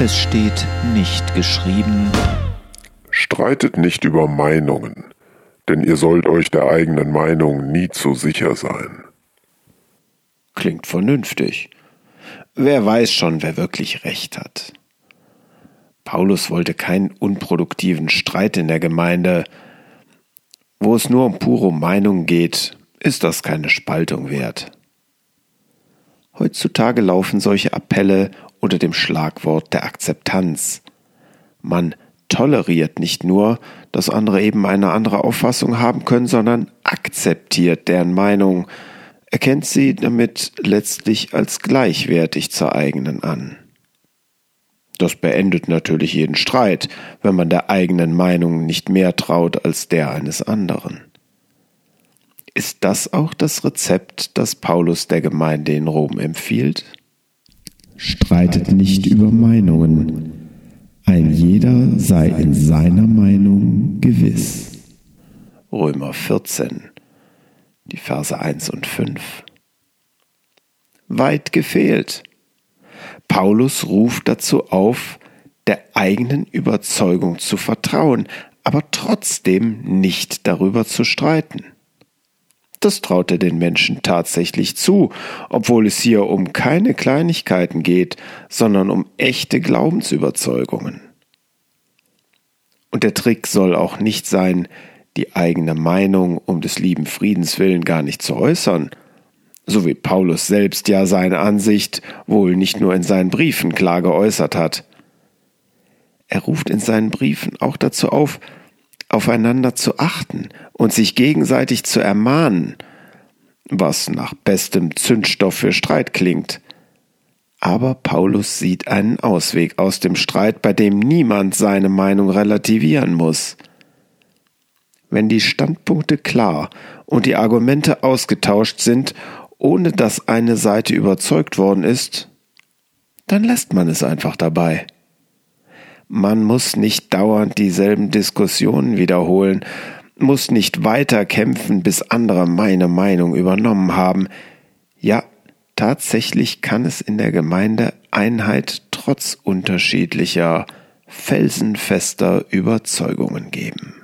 Es steht nicht geschrieben. Streitet nicht über Meinungen, denn ihr sollt euch der eigenen Meinung nie zu sicher sein. Klingt vernünftig. Wer weiß schon, wer wirklich recht hat. Paulus wollte keinen unproduktiven Streit in der Gemeinde. Wo es nur um pure Meinung geht, ist das keine Spaltung wert. Heutzutage laufen solche Appelle unter dem Schlagwort der Akzeptanz. Man toleriert nicht nur, dass andere eben eine andere Auffassung haben können, sondern akzeptiert deren Meinung, erkennt sie damit letztlich als gleichwertig zur eigenen an. Das beendet natürlich jeden Streit, wenn man der eigenen Meinung nicht mehr traut als der eines anderen. Ist das auch das Rezept, das Paulus der Gemeinde in Rom empfiehlt? Streitet nicht über Meinungen. Ein jeder sei in seiner Meinung gewiss. Römer 14, die Verse 1 und 5. Weit gefehlt. Paulus ruft dazu auf, der eigenen Überzeugung zu vertrauen, aber trotzdem nicht darüber zu streiten. Das traut er den Menschen tatsächlich zu, obwohl es hier um keine Kleinigkeiten geht, sondern um echte Glaubensüberzeugungen. Und der Trick soll auch nicht sein, die eigene Meinung um des lieben Friedens willen gar nicht zu äußern, so wie Paulus selbst ja seine Ansicht wohl nicht nur in seinen Briefen klar geäußert hat. Er ruft in seinen Briefen auch dazu auf, aufeinander zu achten und sich gegenseitig zu ermahnen, was nach bestem Zündstoff für Streit klingt. Aber Paulus sieht einen Ausweg aus dem Streit, bei dem niemand seine Meinung relativieren muss. Wenn die Standpunkte klar und die Argumente ausgetauscht sind ohne dass eine Seite überzeugt worden ist, dann lässt man es einfach dabei. Man muss nicht dauernd dieselben Diskussionen wiederholen, muss nicht weiter kämpfen, bis andere meine Meinung übernommen haben. Ja, tatsächlich kann es in der Gemeinde Einheit trotz unterschiedlicher, felsenfester Überzeugungen geben.